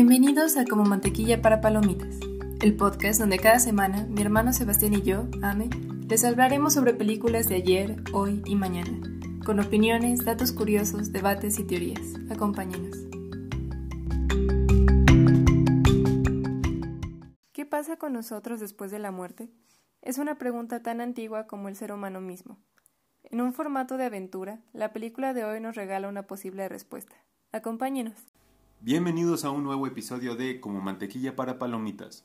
Bienvenidos a Como Mantequilla para Palomitas, el podcast donde cada semana mi hermano Sebastián y yo, Ame, les hablaremos sobre películas de ayer, hoy y mañana, con opiniones, datos curiosos, debates y teorías. Acompáñenos. ¿Qué pasa con nosotros después de la muerte? Es una pregunta tan antigua como el ser humano mismo. En un formato de aventura, la película de hoy nos regala una posible respuesta. Acompáñenos. Bienvenidos a un nuevo episodio de Como mantequilla para palomitas.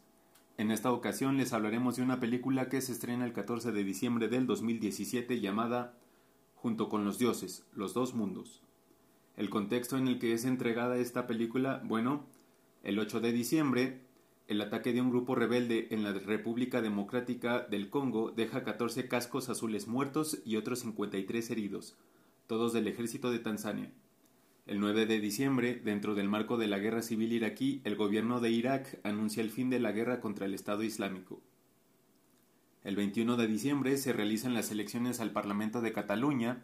En esta ocasión les hablaremos de una película que se estrena el 14 de diciembre del 2017 llamada Junto con los dioses, los dos mundos. El contexto en el que es entregada esta película, bueno, el 8 de diciembre, el ataque de un grupo rebelde en la República Democrática del Congo deja 14 cascos azules muertos y otros 53 heridos, todos del ejército de Tanzania. El 9 de diciembre, dentro del marco de la guerra civil iraquí, el gobierno de Irak anuncia el fin de la guerra contra el Estado Islámico. El 21 de diciembre se realizan las elecciones al Parlamento de Cataluña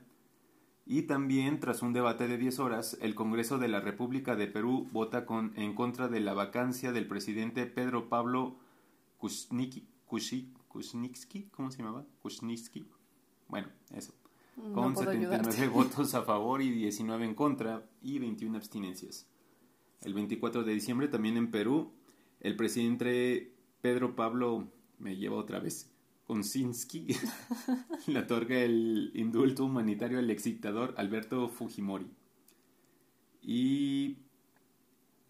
y también, tras un debate de 10 horas, el Congreso de la República de Perú vota en contra de la vacancia del presidente Pedro Pablo Kuznitsky, ¿cómo se llamaba? Kuznitsky. Bueno, eso con 79 votos a favor y 19 en contra y 21 abstinencias. El 24 de diciembre también en Perú, el presidente Pedro Pablo, me lleva otra vez, Konsinski, le otorga el indulto humanitario al ex dictador Alberto Fujimori. Y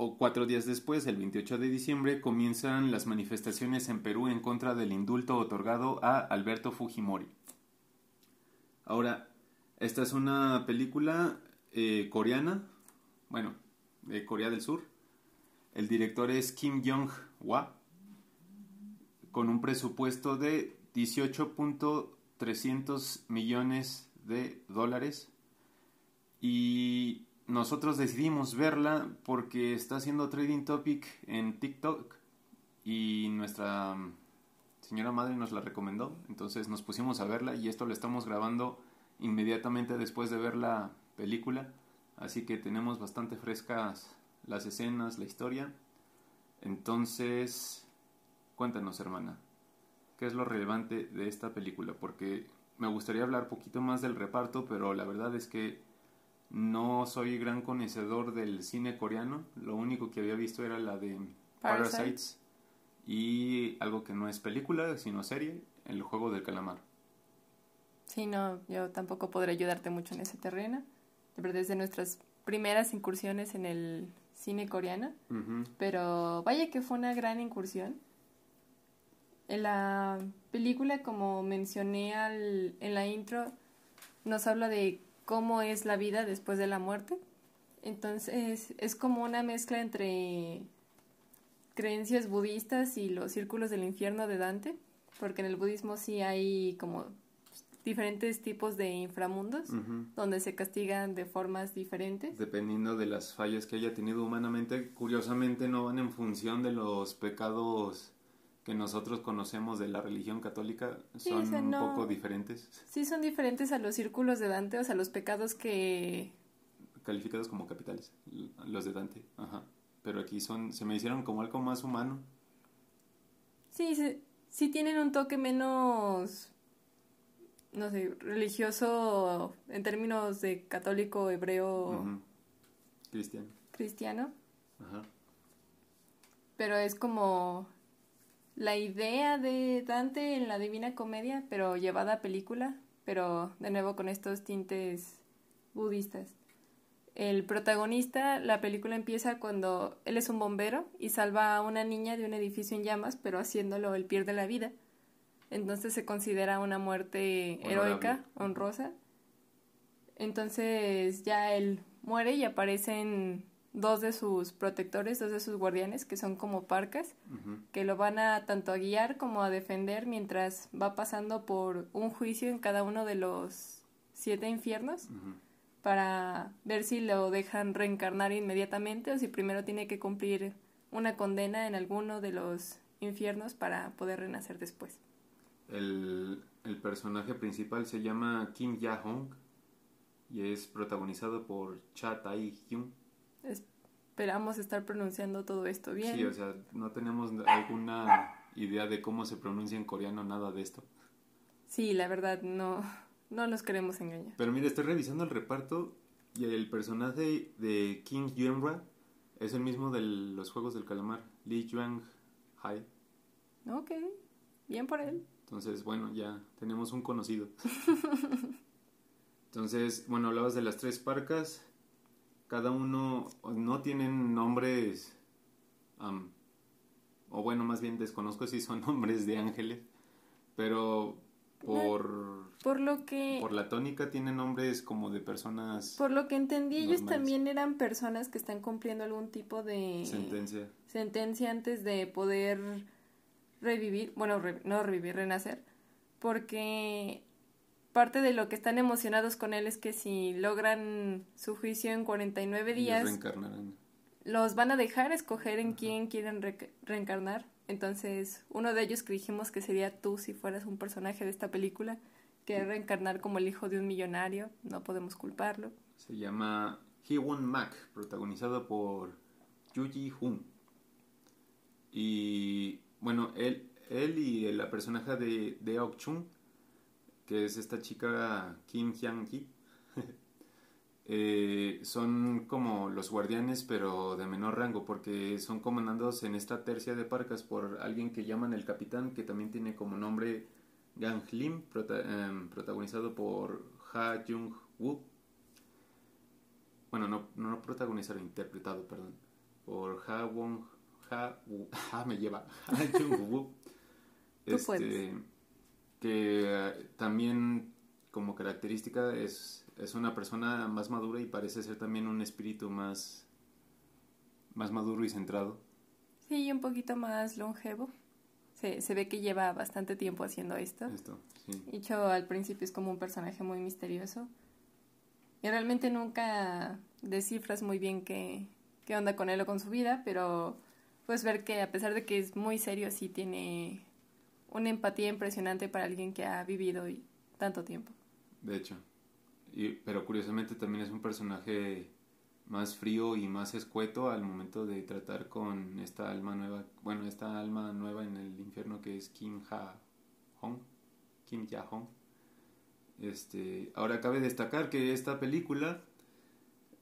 o cuatro días después, el 28 de diciembre, comienzan las manifestaciones en Perú en contra del indulto otorgado a Alberto Fujimori. Ahora, esta es una película eh, coreana, bueno, de Corea del Sur. El director es Kim Jong-hwa, con un presupuesto de 18.300 millones de dólares. Y nosotros decidimos verla porque está haciendo trading topic en TikTok y nuestra señora madre nos la recomendó, entonces nos pusimos a verla y esto lo estamos grabando inmediatamente después de ver la película, así que tenemos bastante frescas las escenas, la historia. Entonces, cuéntanos, hermana, ¿qué es lo relevante de esta película? Porque me gustaría hablar poquito más del reparto, pero la verdad es que no soy gran conocedor del cine coreano. Lo único que había visto era la de Parasites y algo que no es película, sino serie, El juego del calamar. Sí, no, yo tampoco podré ayudarte mucho en ese terreno. Desde nuestras primeras incursiones en el cine coreano. Pero vaya que fue una gran incursión. En la película, como mencioné al, en la intro, nos habla de cómo es la vida después de la muerte. Entonces es como una mezcla entre creencias budistas y los círculos del infierno de Dante, porque en el budismo sí hay como diferentes tipos de inframundos donde se castigan de formas diferentes. Dependiendo de las fallas que haya tenido humanamente, curiosamente no van en función de los pecados que nosotros conocemos de la religión católica, son un poco diferentes. Sí, son diferentes a los círculos de Dante, o sea, los pecados que... Calificados como capitales, los de Dante, ajá pero aquí son, se me hicieron como algo más humano. Sí, sí, tienen un toque menos, no sé, religioso en términos de católico, hebreo, cristiano. Cristiano. Ajá. Pero es como la idea de Dante en la Divina Comedia, pero llevada a película, pero de nuevo con estos tintes budistas. El protagonista, la película empieza cuando él es un bombero y salva a una niña de un edificio en llamas, pero haciéndolo él pierde la vida. Entonces se considera una muerte heroica, honrosa. Entonces ya él muere y aparecen dos de sus protectores, dos de sus guardianes, que son como parcas, que lo van a tanto a guiar como a defender mientras va pasando por un juicio en cada uno de los siete infiernos para ver si lo dejan reencarnar inmediatamente o si primero tiene que cumplir una condena en alguno de los infiernos para poder renacer después. El, personaje principal se llama Kim Ya-hong y es protagonizado por Cha Tae-hyun. Es esperamos estar pronunciando todo esto bien. Sí, o sea, no tenemos alguna idea de cómo se pronuncia en coreano, nada de esto. Sí, la verdad, no, no nos queremos engañar. Pero mira, estoy revisando el reparto y el personaje de King Yuenra es el mismo de los Juegos del Calamar, Lee Juan Hai. Ok, bien por él. Entonces, bueno, ya tenemos un conocido. Entonces, bueno, hablabas de las tres parcas. Cada uno no tienen nombres, o bueno, más bien desconozco si son nombres de ángeles, pero por por lo que por la tónica tienen nombres como de personas por lo que entendí ellos también eran personas que están cumpliendo algún tipo de sentencia. sentencia antes de poder revivir bueno no revivir renacer porque parte de lo que están emocionados con él es que si logran su juicio en 49 días reencarnarán. los van a dejar escoger en quién quieren reencarnar. Entonces, uno de ellos que dijimos que sería tú si fueras un personaje de esta película, que reencarnar como el hijo de un millonario, no podemos culparlo. Se llama Hee-won Mak, protagonizado por Yuji Hun. Y bueno, él, él y la personaje de Deok Chung, que es esta chica Kim Hyang-ki, Eh, son como los guardianes, pero de menor rango, porque son comandados en esta tercia de parcas por alguien que llaman el capitán, que también tiene como nombre Gang Lim, em, protagonizado por Ha Jung Woo. Bueno, no, no protagonizado, interpretado, perdón, por Ha Wong Ha, ha me lleva, Ha Jung Woo. Este, que eh, también como característica es es una persona más madura y parece ser también un espíritu más, más maduro y centrado. Sí, un poquito más longevo. Se, se ve que lleva bastante tiempo haciendo esto. Esto, sí. Hecho, al principio es como un personaje muy misterioso. Y realmente nunca descifras muy bien qué, qué onda con él o con su vida, pero puedes ver que a pesar de que es muy serio, sí tiene una empatía impresionante para alguien que ha vivido tanto tiempo. De hecho pero curiosamente también es un personaje más frío y más escueto al momento de tratar con esta alma nueva, bueno, esta alma nueva en el infierno que es Kim Ha Hong, Kim Ja Hong. Este, ahora cabe destacar que esta película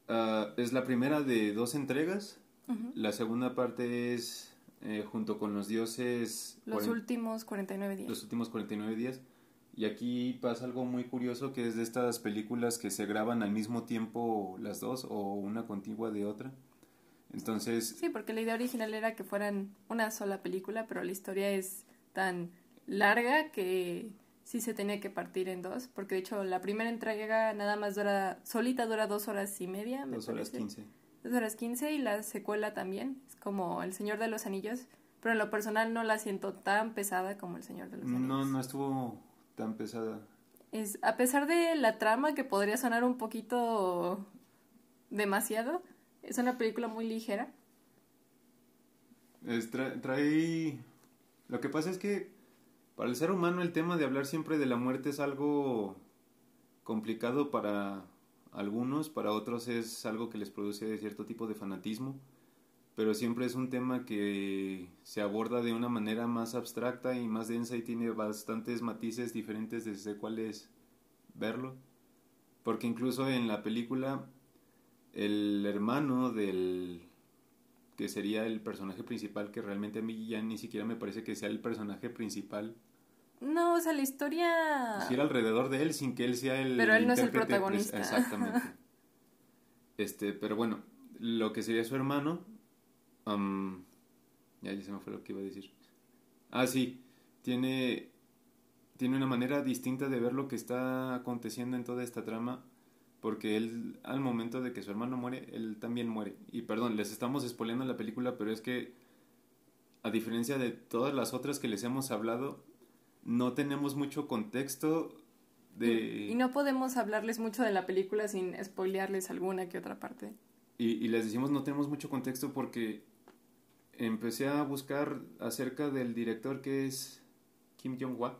ah, es la primera de dos entregas. La segunda parte es eh, junto con los dioses. Los últimos 49 días. Los últimos 49 días. Y aquí pasa algo muy curioso que es de estas películas que se graban al mismo tiempo las dos o una contigua de otra. Entonces... Sí, porque la idea original era que fueran una sola película, pero la historia es tan larga que sí se tenía que partir en dos, porque de hecho la primera entrega nada más dura, solita dura dos horas y media. dos horas quince. Dos horas quince y la secuela también, es como El Señor de los Anillos, pero en lo personal no la siento tan pesada como El Señor de los Anillos. No, no estuvo tan pesada. Es, a pesar de la trama que podría sonar un poquito demasiado, es una película muy ligera. trae... Lo que pasa es que para el ser humano el tema de hablar siempre de la muerte es algo complicado para algunos, para otros es algo que les produce cierto tipo de fanatismo pero siempre es un tema que se aborda de una manera más abstracta y más densa y tiene bastantes matices diferentes desde cuáles verlo. Porque incluso en la película el hermano del que sería el personaje principal, que realmente a mí ya ni siquiera me parece que sea el personaje principal. No, o sea, la historia... Gira alrededor de él sin que él sea el... Pero él no es el protagonista. Exactamente. este, pero bueno, lo que sería su hermano ya, ya se me fue lo que iba a decir. Ah, sí, tiene, tiene una manera distinta de ver lo que está aconteciendo en toda esta trama, porque él, al momento de que su hermano muere, él también muere. Y perdón, les estamos spoileando la película, pero es que, a diferencia de todas las otras que les hemos hablado, no tenemos mucho contexto de... Y no podemos hablarles mucho de la película sin spoilearles alguna que otra parte. Y, y les decimos no tenemos mucho contexto porque empecé a buscar acerca del director que es Kim Jong-wa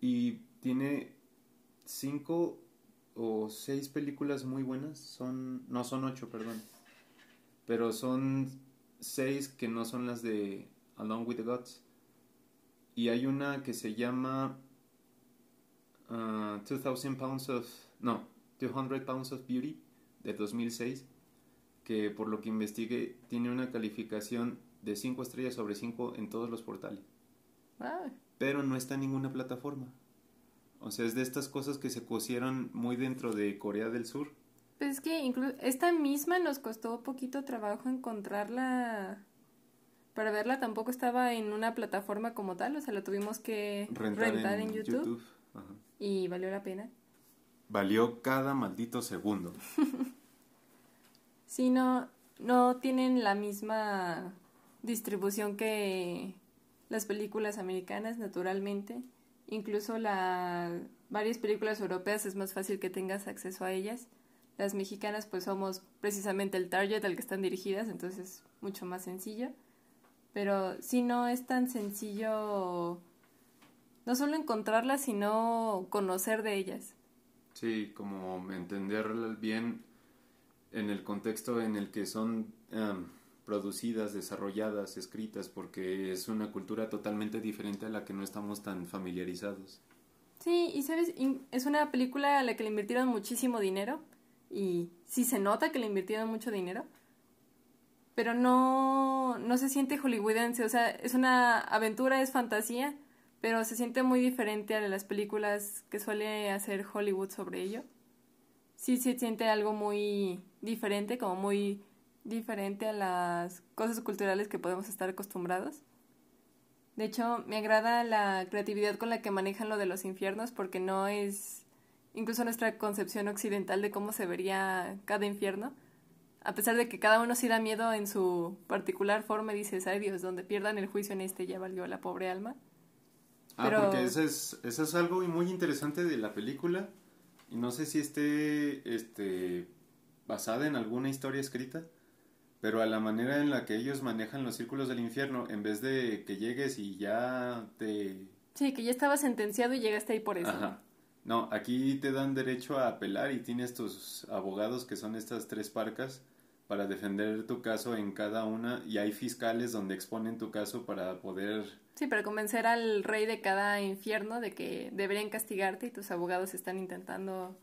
y tiene cinco o seis películas muy buenas, son no son ocho, perdón. pero son seis que no son las de Along with the Gods. Y hay una que se llama uh, 2000 Pounds of... No, 200 Pounds of Beauty de 2006, que por lo que investigué tiene una calificación de 5 estrellas sobre 5 en todos los portales. Pero no está en ninguna plataforma. O sea, es de estas cosas que se cosieron muy dentro de Corea del Sur. Pues es que incluso esta misma nos costó poquito trabajo encontrarla para verla. Tampoco estaba en una plataforma como tal, o sea, la tuvimos que rentar, en, YouTube. Y valió la pena. Valió cada maldito segundo. sí, no, no tienen la misma distribución que las películas americanas, naturalmente. Incluso la varias películas europeas es más fácil que tengas acceso a ellas. Las mexicanas pues somos precisamente el target al que están dirigidas, entonces es mucho más sencillo. Pero si no es tan sencillo no solo encontrarlas, sino conocer de ellas. Sí, como entenderlas bien en el contexto en el que son em, producidas, desarrolladas, escritas, porque es una cultura totalmente diferente a la que no estamos tan familiarizados. Sí, y sabes, es una película a la que le invirtieron muchísimo dinero y sí se nota que le invirtieron mucho dinero, pero no, no se siente hollywoodense, o sea, es una aventura, es fantasía, pero se siente muy diferente a las películas que suele hacer Hollywood sobre ello. Sí se siente algo muy diferente, como muy diferente a las cosas culturales que podemos estar acostumbrados. De hecho, me agrada la creatividad con la que manejan lo de los infiernos porque no es incluso nuestra concepción occidental de cómo se vería cada infierno. A pesar de que cada uno sí da miedo en su particular forma, dices, ay Dios, donde pierdan el juicio en este ya valió la pobre alma. Ah, porque eso es, eso es algo muy interesante de la película. Y no sé si esté este, basada en alguna historia escrita, pero a la manera en la que ellos manejan los círculos del infierno, en vez de que llegues y ya te... Sí, que ya estaba sentenciado y llegaste ahí por eso. Ajá. No, aquí te dan derecho a apelar y tienes tus abogados que son estas tres parcas para defender tu caso en cada una y hay fiscales donde exponen tu caso para poder... Sí, para convencer al rey de cada infierno de que deberían castigarte y tus abogados están intentando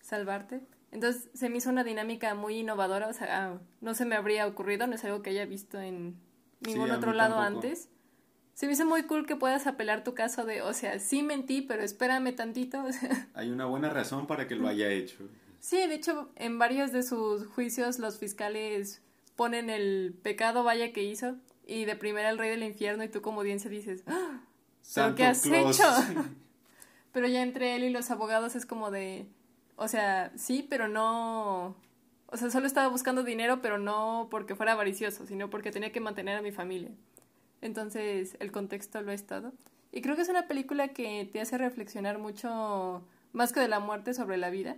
salvarte. Entonces se me hizo una dinámica muy innovadora, o sea, no se me habría ocurrido, no es algo que haya visto en ningún otro lado antes. Se me hizo muy cool que puedas apelar tu caso de, o sea, sí mentí, pero espérame tantito. Hay una buena razón para que lo haya hecho. Sí, de hecho, en varios de sus juicios los fiscales ponen el pecado vaya que hizo y de primera el rey del infierno y tú como audiencia dices, ¡Ah! ¿pero qué has hecho? pero ya entre él y los abogados es como de, o sea, sí, pero no. O sea, solo estaba buscando dinero, pero no porque fuera avaricioso, sino porque tenía que mantener a mi familia. Entonces, el contexto lo ha estado. Y creo que es una película que te hace reflexionar mucho, más que de la muerte, sobre la vida.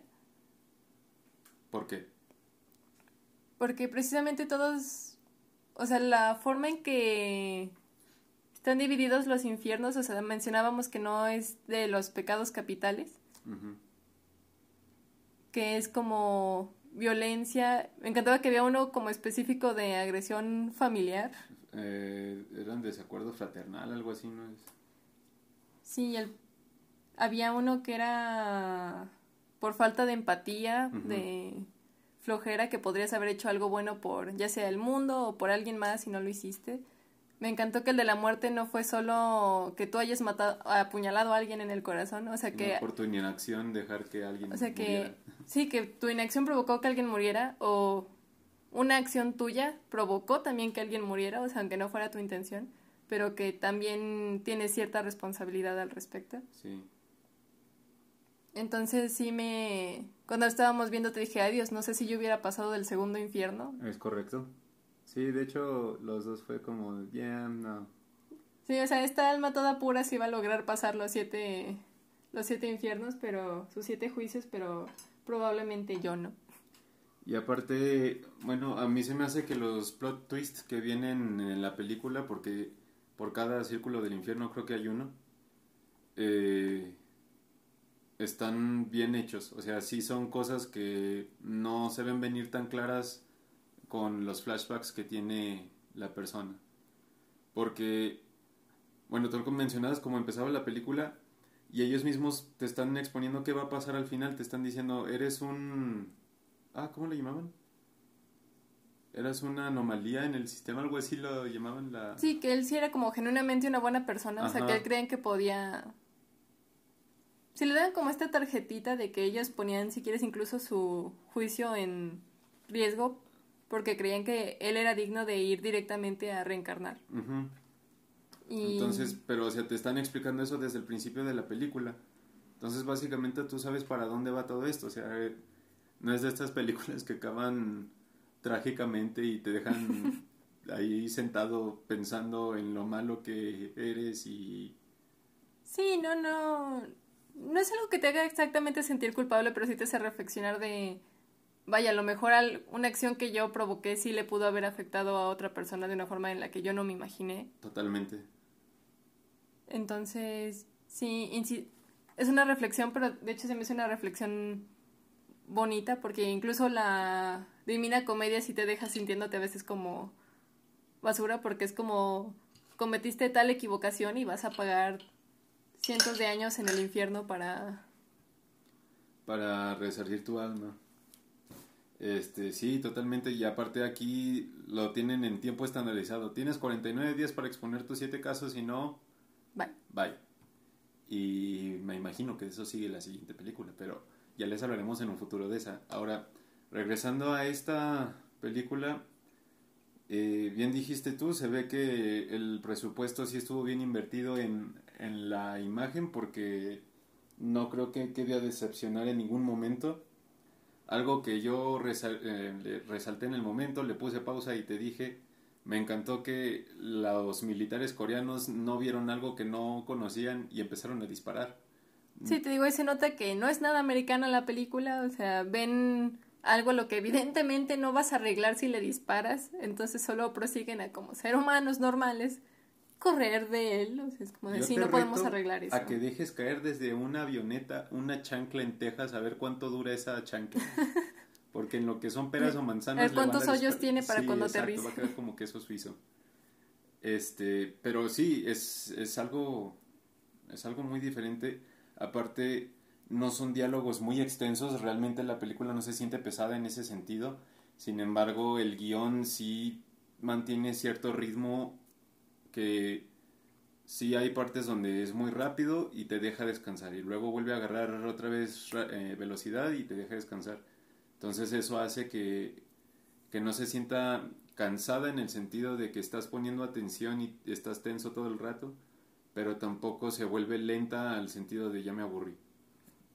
¿Por qué? Porque precisamente todos. O sea, la forma en que están divididos los infiernos, o sea, mencionábamos que no es de los pecados capitales que es como violencia. Me encantaba que había uno como específico de agresión familiar. Eh, eran desacuerdo fraternal, algo así, ¿no es? Sí, el, había uno que era por falta de empatía, de flojera, que podrías haber hecho algo bueno por ya sea el mundo o por alguien más y no lo hiciste. Me encantó que el de la muerte no fue solo que tú hayas matado, apuñalado a alguien en el corazón, o sea que... por tu inacción dejar que alguien O sea que, sí, que tu inacción provocó que alguien muriera o una acción tuya provocó también que alguien muriera, o sea, aunque no fuera tu intención, pero que también tienes cierta responsabilidad al respecto. Sí. Entonces sí me... Cuando estábamos viendo te dije, ay Dios, no sé si yo hubiera pasado del segundo infierno. Es correcto. Sí, de hecho, los dos fue como, bien, no. Sí, o sea, esta alma toda pura sí va a lograr pasar los siete, los siete infiernos, pero, sus siete juicios, pero probablemente yo no. Y aparte, bueno, a mí se me hace que los plot twists que vienen en la película, porque por cada círculo del infierno creo que hay uno, eh, están bien hechos. O sea, sí son cosas que no se ven venir tan claras con los flashbacks que tiene la persona. Porque, bueno, tú mencionabas como empezaba la película y ellos mismos te están exponiendo qué va a pasar al final, te están diciendo, eres un... Ah, ¿cómo le llamaban? Eras una anomalía en el sistema, algo así lo llamaban la... Sí, que él sí era como genuinamente una buena persona, o sea, que él creen que podía... Si le dan como esta tarjetita de que ellos ponían, si quieres, incluso su juicio en riesgo porque creían que él era digno de ir directamente a reencarnar. Entonces, pero o sea, te están explicando eso desde el principio de la película. Entonces, básicamente tú sabes para dónde va todo esto. O sea, no es de estas películas que acaban trágicamente y te dejan ahí sentado pensando en lo malo que eres y... Sí, no, no. No es algo que te haga exactamente sentir culpable, pero sí te hace reflexionar de vaya, a lo mejor una acción que yo provoqué sí le pudo haber afectado a otra persona de una forma en la que yo no me imaginé. Totalmente. Entonces, sí, es una reflexión, pero de hecho se me hace una reflexión bonita porque incluso la Divina Comedia sí te deja sintiéndote a veces como basura porque es como cometiste tal equivocación y vas a pagar cientos de años en el infierno para... Para resarcir tu alma. Este, sí, totalmente. Y aparte aquí lo tienen en tiempo estandarizado. Tienes 49 días para exponer tus 7 casos y no... Bye. Bye. Y me imagino que eso sigue la siguiente película, pero ya les hablaremos en un futuro de esa. Ahora, regresando a esta película, eh, bien dijiste tú, se ve que el presupuesto sí estuvo bien invertido en, en la imagen porque no creo que quede a decepcionar en ningún momento algo que yo eh, resalté en el momento, le puse pausa y te dije, me encantó que los militares coreanos no vieron algo que no conocían y empezaron a disparar. Sí, te digo, se nota que no es nada americana la película, o sea, ven algo lo que evidentemente no vas a arreglar si le disparas, entonces solo prosiguen a como ser humanos normales correr de él. O sea, es como decir, no podemos arreglar eso. A que dejes caer desde una avioneta una chancla en Texas a ver cuánto dura esa chancla. Porque en lo que son peras o manzanas. A cuántos hoyos tiene para cuando te Va a quedar como queso suizo. Este, pero sí, es, es algo. Es algo muy diferente. Aparte, no son diálogos muy extensos. Realmente la película no se siente pesada en ese sentido. Sin embargo, el guion sí mantiene cierto ritmo que sí hay partes donde es muy rápido y te deja descansar y luego vuelve a agarrar otra vez eh, velocidad y te deja descansar. Entonces eso hace que, que no se sienta cansada en el sentido de que estás poniendo atención y estás tenso todo el rato, pero tampoco se vuelve lenta al sentido de ya me aburrí.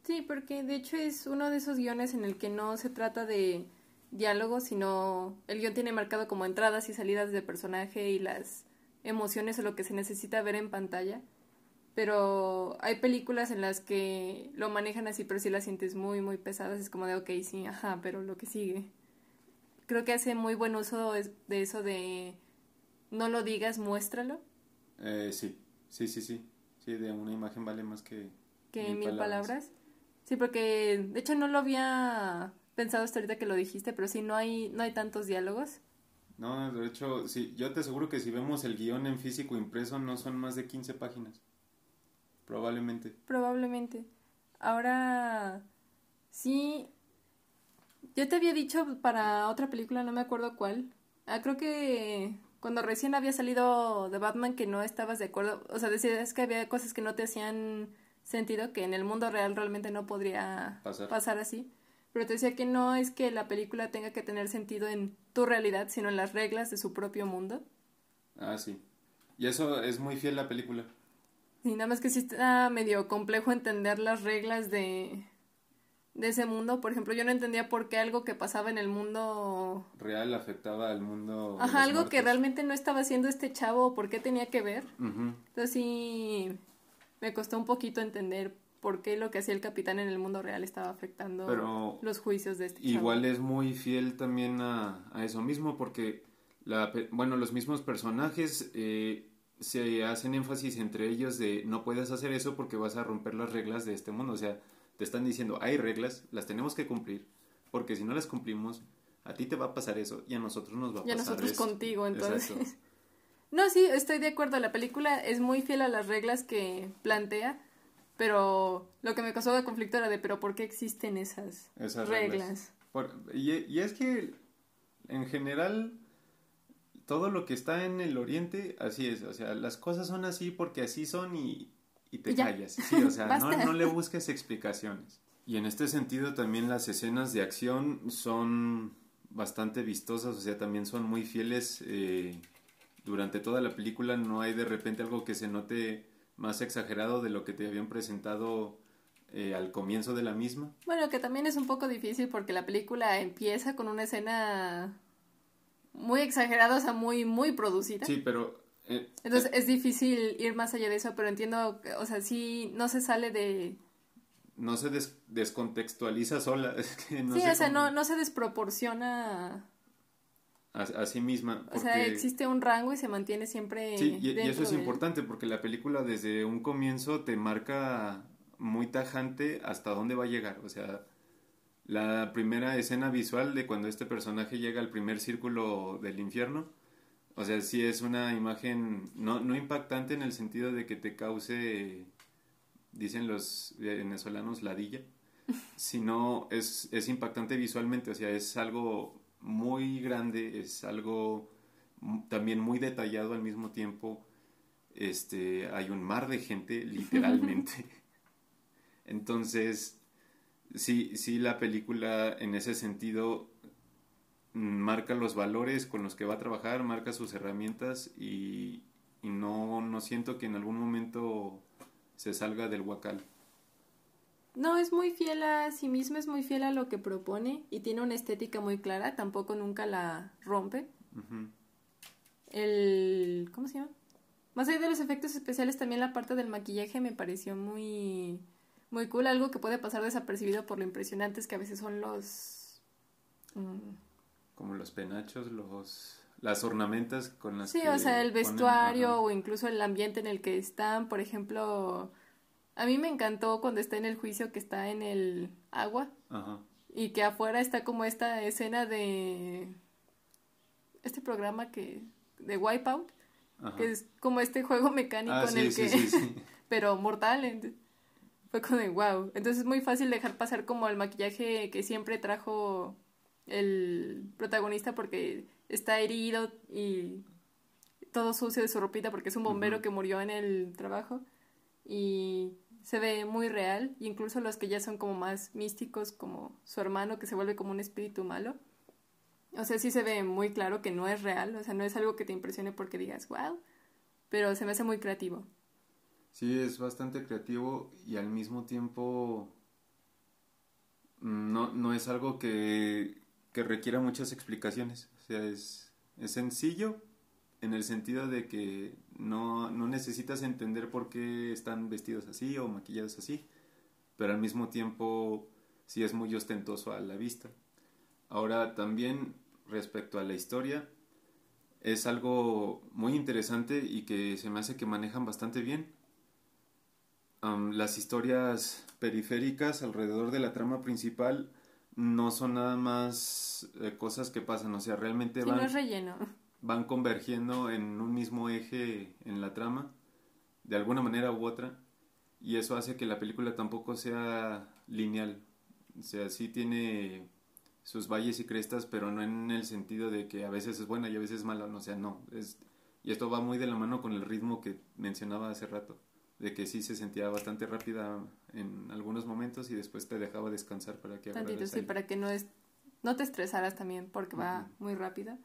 Sí, porque de hecho es uno de esos guiones en el que no se trata de diálogo, sino el guion tiene marcado como entradas y salidas de personaje y las emociones o lo que se necesita ver en pantalla. Pero hay películas en las que lo manejan así, pero si las sientes muy, muy pesadas, es como de, ok, sí, ajá, pero lo que sigue. Creo que hace muy buen uso de eso de no lo digas, muéstralo. Eh, sí, sí, sí, sí. Sí, de una imagen vale más que... Que mil, palabras. Sí, porque de hecho no lo había pensado hasta ahorita que lo dijiste, pero sí, no hay, no hay tantos diálogos. No, de hecho, sí, yo te aseguro que si vemos el guion en físico impreso no son más de 15 páginas. Probablemente. Probablemente. Ahora, sí, yo te había dicho para otra película, no me acuerdo cuál. Ah, creo que cuando recién había salido de Batman que no estabas de acuerdo, o sea, decías que había cosas que no te hacían sentido, que en el mundo real realmente no podría pasar así. Pero te decía que no es que la película tenga que tener sentido en tu realidad, sino en las reglas de su propio mundo. Ah, sí. Y eso es muy fiel la película. Sí, nada más que sí está medio complejo entender las reglas de, de ese mundo. Por ejemplo, yo no entendía por qué algo que pasaba en el mundo real afectaba al mundo. Ajá, algo que realmente no estaba haciendo este chavo, por qué tenía que ver. Entonces sí, me costó un poquito entender por qué lo que hacía el capitán en el mundo real estaba afectando los juicios de este Igual es muy fiel también a, eso mismo, porque la, bueno, los mismos personajes eh, se hacen énfasis entre ellos de no puedes hacer eso porque vas a romper las reglas de este mundo. O sea, te están diciendo, hay reglas, las tenemos que cumplir, porque si no las cumplimos, a ti te va a pasar eso y a nosotros nos va a pasar Y a nosotros contigo, entonces. Exacto. No, sí, estoy de acuerdo. La película es muy fiel a las reglas que plantea, pero lo que me causó de conflicto era de, pero ¿por qué existen esas, Esas reglas? reglas. Por- y, y es que en general todo lo que está en el oriente así es, o sea, las cosas son así porque así son y, y te ya. callas. Sí, o sea, no, no le busques explicaciones. Y en este sentido también las escenas de acción son bastante vistosas, o sea, también son muy fieles. eh, durante toda la película no hay de repente algo que se note más exagerado de lo que te habían presentado eh, al comienzo de la misma. Bueno, que también es un poco difícil porque la película empieza con una escena muy exagerada, o sea, muy, muy producida. Sí, pero eh, Entonces es difícil ir más allá de eso, pero entiendo, o sea, sí, no se sale de... no se des- descontextualiza sola. Es que no sí, sé o sea, cómo- no, no se desproporciona. A, a sí misma. O sea, existe un rango y se mantiene siempre. Sí, y, eso es del- importante porque la película desde un comienzo te marca muy tajante hasta dónde va a llegar. O sea, la primera escena visual de cuando este personaje llega al primer círculo del infierno. O sea, sí es una imagen no, no impactante en el sentido de que te cause, dicen los venezolanos, ladilla, sino es, es impactante visualmente. O sea, es algo muy grande, es algo también muy detallado al mismo tiempo. Este, hay un mar de gente, literalmente. Entonces, sí, sí, la película en ese sentido mm, marca los valores con los que va a trabajar, marca sus herramientas y, y no, no siento que en algún momento se salga del huacal. No, es muy fiel a sí misma, es muy fiel a lo que propone y tiene una estética muy clara, tampoco nunca la rompe. El... ¿Cómo se llama? Más allá de los efectos especiales, también la parte del maquillaje me pareció muy, muy cool, algo que puede pasar desapercibido por lo impresionantes que a veces son los... mm, Como los penachos, los, las ornamentas con las Sí, que o sea, el vestuario o incluso el ambiente en el que están, por ejemplo, a mí me encantó cuando está en el juicio que está en el agua Ajá. y que afuera está como esta escena de este programa que de Wipeout, Ajá. que es como este juego mecánico Ah, en sí, el sí, que sí, pero mortal. Fue como de wow. Entonces es muy fácil dejar pasar como el maquillaje que siempre trajo el protagonista porque está herido y todo sucio de su ropita porque es un bombero que murió en el trabajo y se ve muy real, incluso los que ya son como más místicos, como su hermano que se vuelve como un espíritu malo. O sea, sí se ve muy claro que no es real, o sea, no es algo que te impresione porque digas, wow, pero se me hace muy creativo. Sí, es bastante creativo y al mismo tiempo mm, no, no es algo que, que requiera muchas explicaciones. O sea, es, es sencillo en el sentido de que no, no necesitas entender por qué están vestidos así o maquillados así, pero al mismo tiempo sí es muy ostentoso a la vista. Ahora también respecto a la historia, es algo muy interesante y que se me hace que manejan bastante bien. Las historias periféricas alrededor de la trama principal no son nada más eh, cosas que pasan, o sea, realmente Sí, no van, es relleno. Van convergiendo en un mismo eje en la trama, de alguna manera u otra, y eso hace que la película tampoco sea lineal. O sea, sí tiene sus valles y crestas, pero no en el sentido de que a veces es buena y a veces es mala, no, o sea, no. Es, y esto va muy de la mano con el ritmo que mencionaba hace rato, de que sí se sentía bastante rápida en algunos momentos y después te dejaba descansar para que Tantito, sí, aire. para que no, es, no te estresaras también, porque va muy rápido.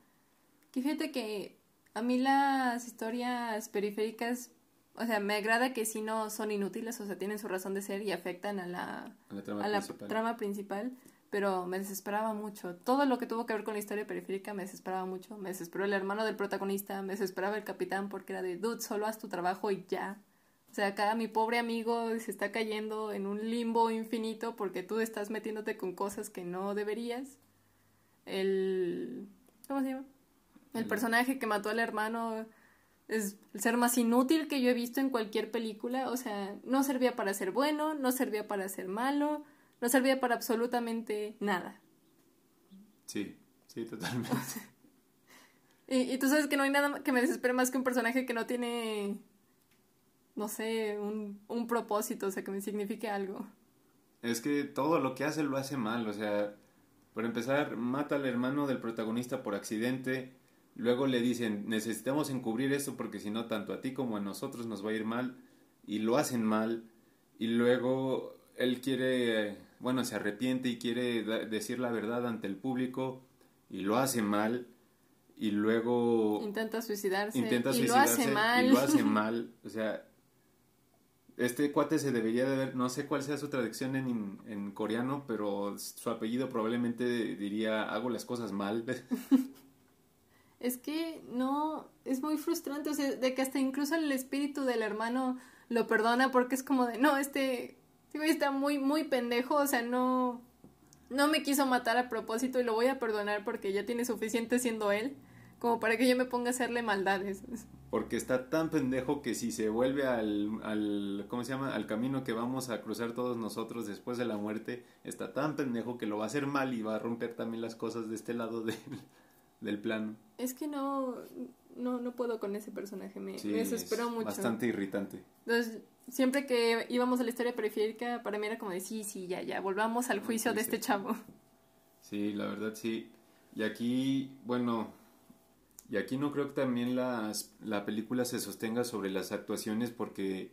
Que fíjate que a mí las historias periféricas, o sea, me agrada que sí no son inútiles, o sea, tienen su razón de ser y afectan a la, A la trama a la principal. trama principal, pero me desesperaba mucho. Todo lo que tuvo que ver con la historia periférica me desesperaba mucho. Me desesperó el hermano del protagonista, me desesperaba el capitán porque era de, dude, solo haz tu trabajo y ya. O sea, acá mi pobre amigo se está cayendo en un limbo infinito porque tú estás metiéndote con cosas que no deberías. El... ¿Cómo se llama? El El- personaje que mató al hermano es el ser más inútil que yo he visto en cualquier película. O sea, no servía para ser bueno, no servía para ser malo, no servía para absolutamente nada. Sí, Sí, totalmente. y, y tú sabes que no hay nada que me desespere más que un personaje que no tiene, no sé, un, un propósito, o sea, que me signifique algo. Es que todo lo que hace lo hace mal, o sea, por empezar, mata al hermano del protagonista por accidente, luego le dicen, necesitamos encubrir esto porque si no, tanto a ti como a nosotros nos va a ir mal, y lo hacen mal, y luego él quiere, bueno, se arrepiente y quiere decir la verdad ante el público, y lo hace mal, y luego... Intenta suicidarse. Intenta y suicidarse. lo hace mal. Y lo hace mal, o sea este cuate se debería de ver, no sé cuál sea su traducción en, en coreano, pero su apellido probablemente diría hago las cosas mal. es que no, es muy frustrante, o sea, de que hasta incluso el espíritu del hermano lo perdona porque es como de, no, este, este está muy, muy pendejo, o sea, no, no me quiso matar a propósito y lo voy a perdonar porque ya tiene suficiente siendo él como para que yo me ponga a hacerle maldades. Porque está tan pendejo que si se vuelve al, al, ¿cómo se llama? Al camino que vamos a cruzar todos nosotros después de la muerte, está tan pendejo que lo va a hacer mal y va a romper también las cosas de este lado de, del plano. Es que no, no, no puedo con ese personaje, me, me desesperó mucho. Bastante irritante. Entonces, siempre que íbamos a la historia periférica, para mí era como de, sí, sí, ya, ya, volvamos al juicio de este chavo. Sí, la verdad sí. Y aquí, bueno, y aquí no creo que también las, la película se sostenga sobre las actuaciones porque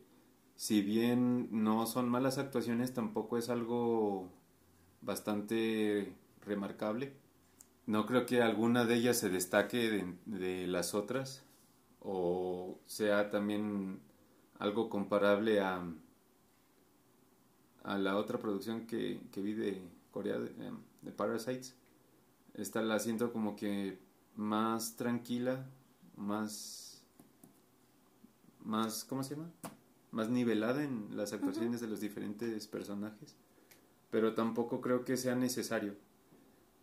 si bien no son malas actuaciones, tampoco es algo bastante remarcable. No creo que alguna de ellas se destaque de, de las otras o sea también algo comparable a, a la otra producción que, que vi de Corea, de, de Parasites. Esta la siento como que más tranquila, más, más, ¿cómo se llama? Más nivelada en las actuaciones de los diferentes personajes, pero tampoco creo que sea necesario,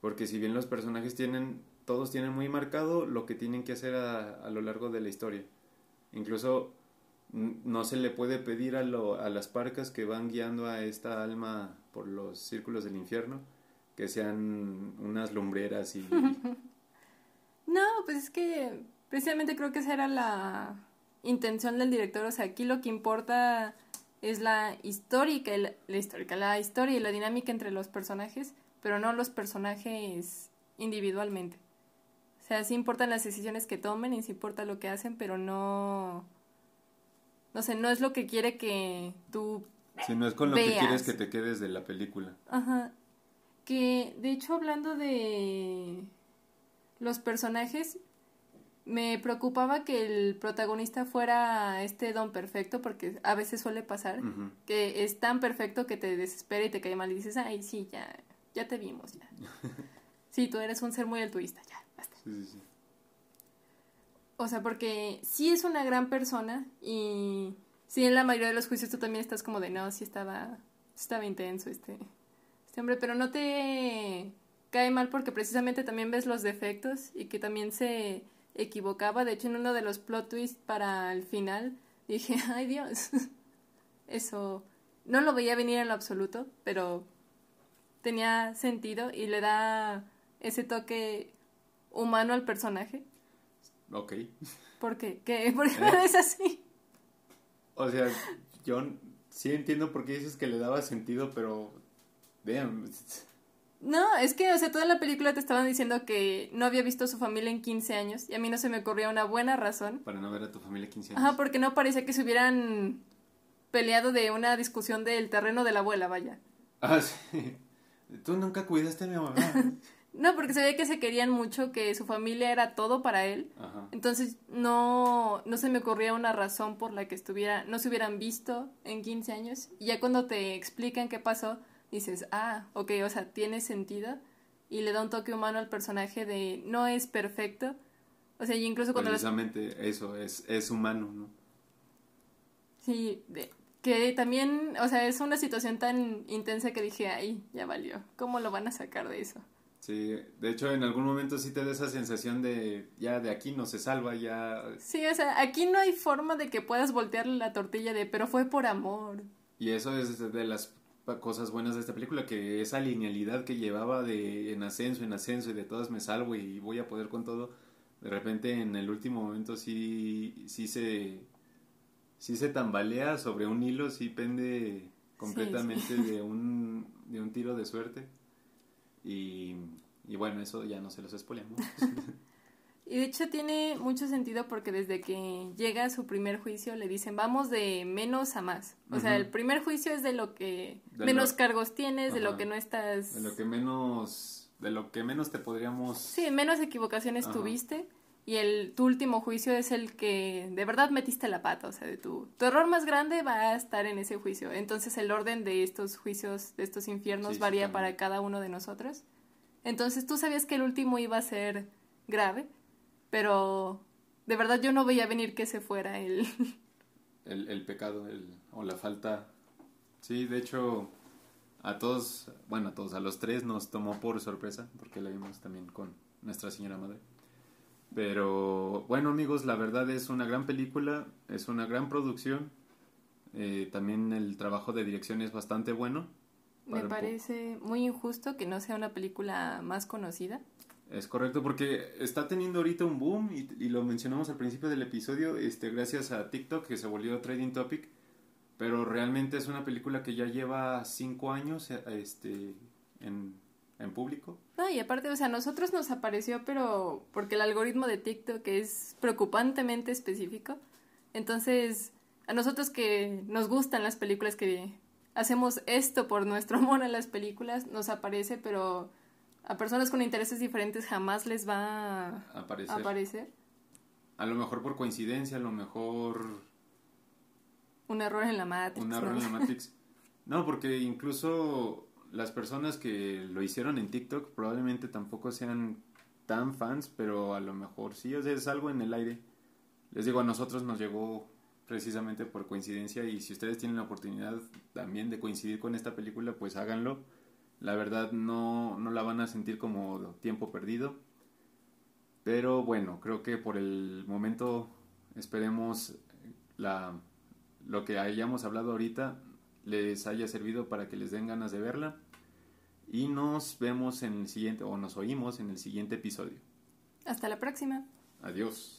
porque si bien los personajes tienen, todos tienen muy marcado lo que tienen que hacer a, a lo largo de la historia, incluso no se le puede pedir a, lo, a las parcas que van guiando a esta alma por los círculos del infierno que sean unas lumbreras y No, pues es que precisamente creo que esa era la intención del director. O sea, aquí lo que importa es la histórica, la, histórica, la historia y la dinámica entre los personajes, pero no los personajes individualmente. O sea, sí importan las decisiones que tomen y sí importa lo que hacen, pero no. No sé, no es lo que quiere que tú. Sí, no es con lo que quieres que te quedes de la película. Ajá. Que, de hecho, hablando de los personajes, me preocupaba que el protagonista fuera este don perfecto, porque a veces suele pasar, que es tan perfecto que te desespera y te cae mal y dices, ay, sí, ya, ya te vimos, ya. sí, tú eres un ser muy altruista, ya, basta. Sí, sí, sí. O sea, porque sí es una gran persona y sí en la mayoría de los juicios tú también estás como de, no, sí estaba, estaba intenso este, este hombre, pero no te cae mal porque precisamente también ves los defectos y que también se equivocaba. De hecho, en uno de los plot twists para el final dije, ay Dios, eso no lo veía venir en lo absoluto, pero tenía sentido y le da ese toque humano al personaje. Ok. ¿Por qué? ¿Qué? ¿Por qué es así? O sea, yo sí entiendo por qué dices que le daba sentido, pero vean, no, es que, o sea, toda la película te estaban diciendo que no había visto a su familia en 15 años y a mí no se me ocurría una buena razón. Para no ver a tu familia 15 años. Ajá, porque no parecía que se hubieran peleado de una discusión del terreno de la abuela, vaya. Ah, sí. Tú nunca cuidaste a mi mamá. no, porque se que se querían mucho, que su familia era todo para él. Ajá. Entonces no, no se me ocurría una razón por la que estuviera, no se hubieran visto en 15 años. Y ya cuando te explican qué pasó, dices, ah, ok, o sea, tiene sentido y le da un toque humano al personaje de no es perfecto. O sea, y incluso cuando... Precisamente eso, es, es humano, ¿no? Sí, que también, o sea, es una situación tan intensa que dije, ay, ya valió, ¿cómo lo van a sacar de eso? Sí, de hecho en algún momento sí te da esa sensación de ya de aquí no se salva, ya... Sí, o sea, aquí no hay forma de que puedas voltearle la tortilla de, pero fue por amor. Y eso es de las cosas buenas de esta película, que esa linealidad que llevaba de en ascenso, en ascenso y de todas me salvo y voy a poder con todo, de repente en el último momento sí, sí se sí se tambalea sobre un hilo, sí pende completamente de un de un tiro de suerte. Y, y bueno, eso ya no se los spoileamos. Y de hecho tiene mucho sentido porque desde que llega a su primer juicio le dicen vamos de menos a más. O sea, el primer juicio es de lo que menos cargos tienes, de lo que no estás... De lo que menos... De lo que menos te podríamos... Sí, menos equivocaciones tuviste. Y el, tu último juicio es el que de verdad metiste la pata. O sea, de tu, tu error más grande va a estar en ese juicio. Entonces el orden de estos juicios, de estos infiernos, varía para cada uno de nosotros. Entonces tú sabías que el último iba a ser grave pero de verdad yo no veía venir que se fuera el... el, el pecado el, o la falta. Sí, de hecho, a todos, bueno, a todos, a los tres nos tomó por sorpresa, porque la vimos también con Nuestra Señora Madre. Pero bueno amigos, la verdad es una gran película, es una gran producción. Eh, también el trabajo de dirección es bastante bueno. Me parece muy injusto que no sea una película más conocida. Es correcto, porque está teniendo ahorita un boom y, lo mencionamos al principio del episodio, este, gracias a TikTok que se volvió trading topic, pero realmente es una película que ya lleva cinco años este, en, en público. No, y aparte, o sea, a nosotros nos apareció, pero porque el algoritmo de TikTok es preocupantemente específico, entonces a nosotros que nos gustan las películas, que hacemos esto por nuestro amor a las películas, nos aparece, pero a personas con intereses diferentes jamás les va a aparecer. A lo mejor por coincidencia, a lo mejor... Un error en la Matrix. Un error en la Matrix. No, porque incluso las personas que lo hicieron en TikTok probablemente tampoco sean tan fans, pero a lo mejor sí, o sea, es algo en el aire. Les digo, a nosotros nos llegó precisamente por coincidencia y si ustedes tienen la oportunidad también de coincidir con esta película, pues háganlo la verdad no, no la van a sentir como tiempo perdido. Pero bueno, creo que por el momento esperemos la, lo que hayamos hablado ahorita les haya servido para que les den ganas de verla. Y nos vemos en el siguiente, o nos oímos en el siguiente episodio. Hasta la próxima. Adiós.